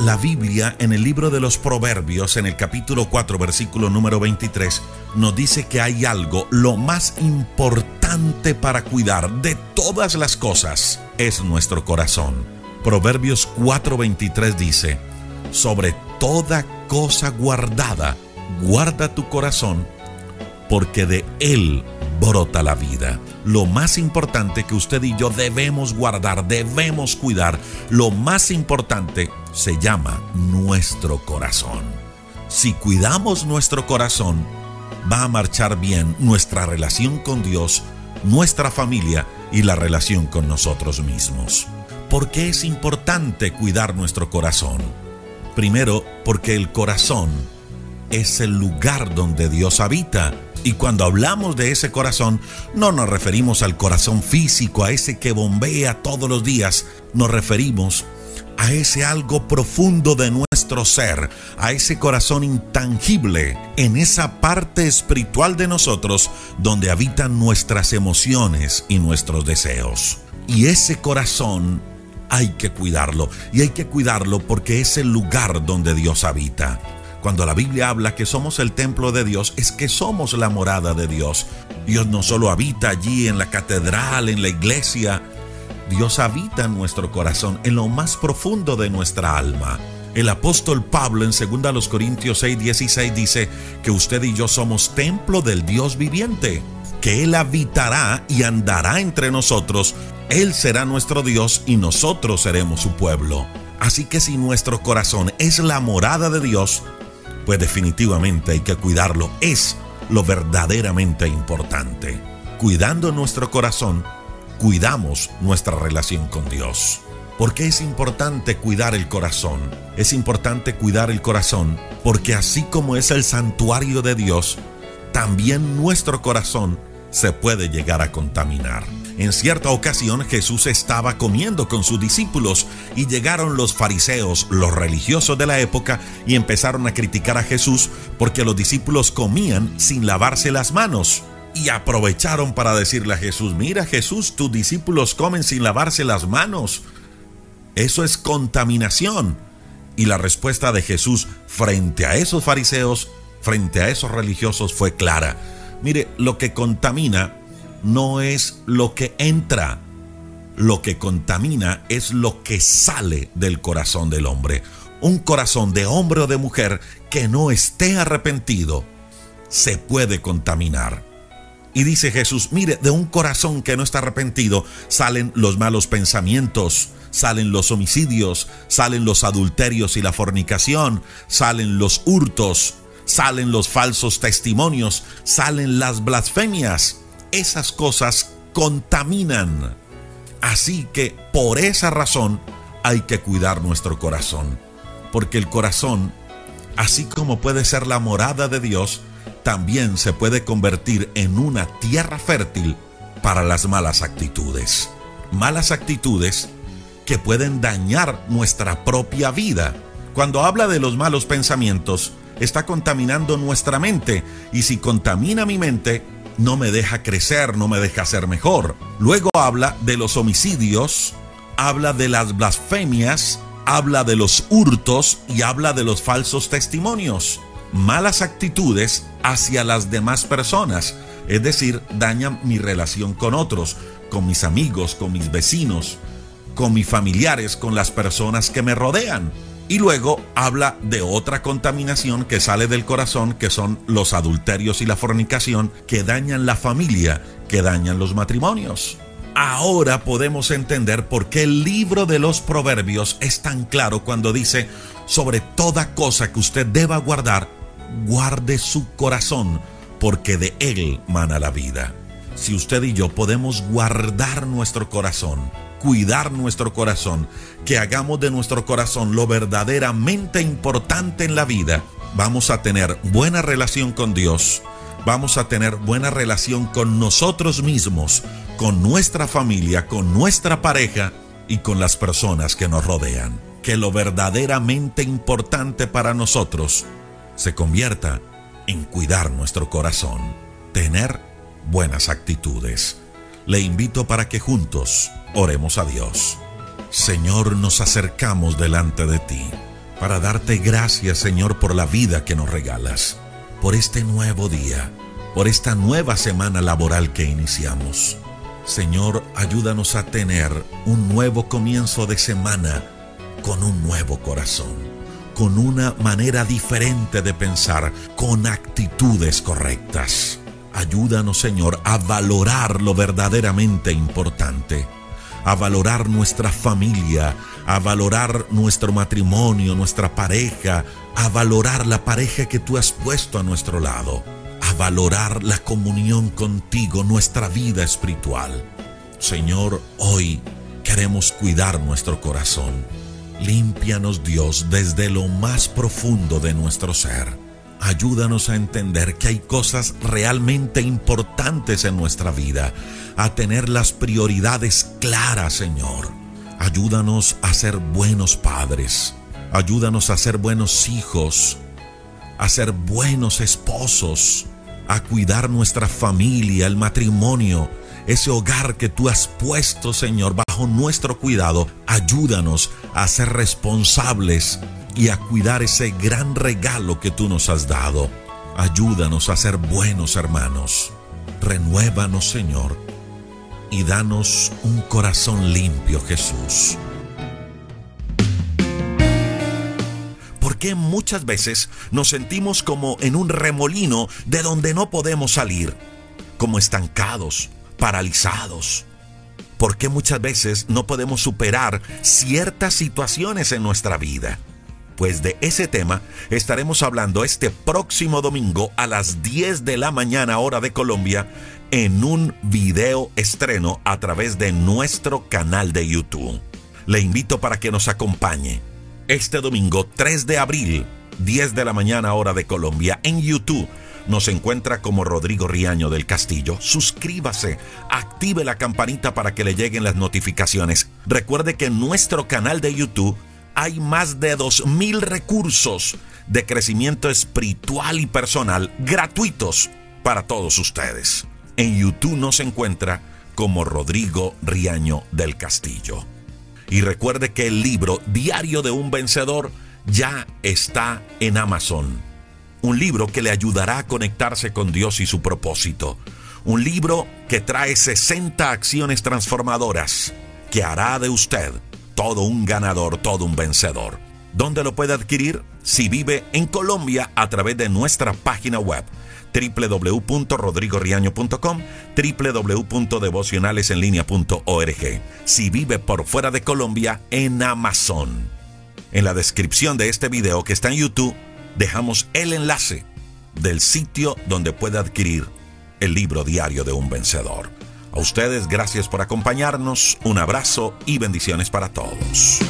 La Biblia en el libro de los Proverbios, en el capítulo 4, versículo número 23, nos dice que hay algo, lo más importante para cuidar de todas las cosas, es nuestro corazón. Proverbios 4:23 dice, sobre toda cosa guardada, guarda tu corazón, porque de él brota la vida. Lo más importante que usted y yo debemos guardar, debemos cuidar, lo más importante se llama nuestro corazón. Si cuidamos nuestro corazón, va a marchar bien nuestra relación con Dios, nuestra familia y la relación con nosotros mismos. ¿Por qué es importante cuidar nuestro corazón? Primero, porque el corazón es el lugar donde Dios habita. Y cuando hablamos de ese corazón, no nos referimos al corazón físico, a ese que bombea todos los días, nos referimos a ese algo profundo de nuestro ser, a ese corazón intangible, en esa parte espiritual de nosotros donde habitan nuestras emociones y nuestros deseos. Y ese corazón hay que cuidarlo, y hay que cuidarlo porque es el lugar donde Dios habita. Cuando la Biblia habla que somos el templo de Dios, es que somos la morada de Dios. Dios no solo habita allí en la catedral, en la iglesia, Dios habita en nuestro corazón, en lo más profundo de nuestra alma. El apóstol Pablo en 2 Corintios 6, 16 dice que usted y yo somos templo del Dios viviente, que Él habitará y andará entre nosotros, Él será nuestro Dios y nosotros seremos su pueblo. Así que si nuestro corazón es la morada de Dios, pues definitivamente hay que cuidarlo, es lo verdaderamente importante. Cuidando nuestro corazón, cuidamos nuestra relación con Dios. ¿Por qué es importante cuidar el corazón? Es importante cuidar el corazón porque así como es el santuario de Dios, también nuestro corazón se puede llegar a contaminar. En cierta ocasión Jesús estaba comiendo con sus discípulos y llegaron los fariseos, los religiosos de la época, y empezaron a criticar a Jesús porque los discípulos comían sin lavarse las manos y aprovecharon para decirle a Jesús, mira Jesús, tus discípulos comen sin lavarse las manos. Eso es contaminación. Y la respuesta de Jesús frente a esos fariseos, frente a esos religiosos fue clara. Mire, lo que contamina no es lo que entra, lo que contamina es lo que sale del corazón del hombre. Un corazón de hombre o de mujer que no esté arrepentido se puede contaminar. Y dice Jesús, mire, de un corazón que no está arrepentido salen los malos pensamientos, salen los homicidios, salen los adulterios y la fornicación, salen los hurtos, salen los falsos testimonios, salen las blasfemias. Esas cosas contaminan. Así que por esa razón hay que cuidar nuestro corazón. Porque el corazón, así como puede ser la morada de Dios, también se puede convertir en una tierra fértil para las malas actitudes. Malas actitudes que pueden dañar nuestra propia vida. Cuando habla de los malos pensamientos, está contaminando nuestra mente y si contamina mi mente, no me deja crecer, no me deja ser mejor. Luego habla de los homicidios, habla de las blasfemias, habla de los hurtos y habla de los falsos testimonios malas actitudes hacia las demás personas, es decir, dañan mi relación con otros, con mis amigos, con mis vecinos, con mis familiares, con las personas que me rodean. Y luego habla de otra contaminación que sale del corazón, que son los adulterios y la fornicación, que dañan la familia, que dañan los matrimonios. Ahora podemos entender por qué el libro de los proverbios es tan claro cuando dice, sobre toda cosa que usted deba guardar, guarde su corazón, porque de él mana la vida. Si usted y yo podemos guardar nuestro corazón, cuidar nuestro corazón, que hagamos de nuestro corazón lo verdaderamente importante en la vida, vamos a tener buena relación con Dios, vamos a tener buena relación con nosotros mismos, con nuestra familia, con nuestra pareja y con las personas que nos rodean. Que lo verdaderamente importante para nosotros se convierta en cuidar nuestro corazón, tener buenas actitudes. Le invito para que juntos oremos a Dios. Señor, nos acercamos delante de ti. para darte gracias, Señor, por la vida que nos regalas, por este nuevo día, por esta nueva semana laboral que iniciamos. Señor, ayúdanos a tener un nuevo comienzo de semana con un nuevo corazón, con una manera diferente de pensar, con actitudes correctas. Ayúdanos, Señor, a valorar lo verdaderamente importante, a valorar nuestra familia, a valorar nuestro matrimonio, nuestra pareja, a valorar la pareja que tú has puesto a nuestro lado, a valorar la comunión contigo, nuestra vida espiritual. Señor, hoy queremos cuidar nuestro corazón. Límpianos Dios desde lo más profundo de nuestro ser. Ayúdanos a entender que hay cosas realmente importantes en nuestra vida, a tener las prioridades claras, Señor Ayúdanos a ser buenos padres. Ayúdanos a ser buenos hijos. A ser buenos esposos. A cuidar nuestra familia, el matrimonio. Ese hogar que tú has puesto, Señor, bajo nuestro cuidado. Ayúdanos a ser responsables y a cuidar ese gran regalo que tú nos has dado. Ayúdanos a ser buenos hermanos. Renuévanos, Señor y danos un corazón limpio, Jesús. Porque muchas veces nos sentimos como en un remolino de donde no podemos salir, como estancados, paralizados? ¿Por qué muchas veces no podemos superar ciertas situaciones en nuestra vida? Pues de ese tema estaremos hablando este próximo domingo a las 10 de la mañana hora de Colombia en un video estreno a través de nuestro canal de YouTube. Le invito para que nos acompañe este domingo 3 de abril, 10 de la mañana hora de Colombia, en YouTube. Nos encuentra como Rodrigo Riaño del Castillo. Suscríbase, active la campanita para que le lleguen las notificaciones. Recuerde que nuestro canal de YouTube hay más de 2.000 recursos de crecimiento espiritual y personal gratuitos para todos ustedes. En YouTube nos encuentra como Rodrigo Riaño del Castillo. Y recuerde que el libro Diario de un Vencedor ya está en Amazon. Un libro que le ayudará a conectarse con Dios y su propósito. Un libro que trae 60 acciones transformadoras que hará de usted todo un ganador, todo un vencedor. ¿Dónde lo puede adquirir? Si vive en Colombia a través de nuestra página web www.rodrigoriaño.com, www.devocionalesenlinea.org. Si vive por fuera de Colombia, en Amazon. En la descripción de este video que está en YouTube, dejamos el enlace del sitio donde puede adquirir el libro diario de un vencedor. A ustedes, gracias por acompañarnos, un abrazo y bendiciones para todos.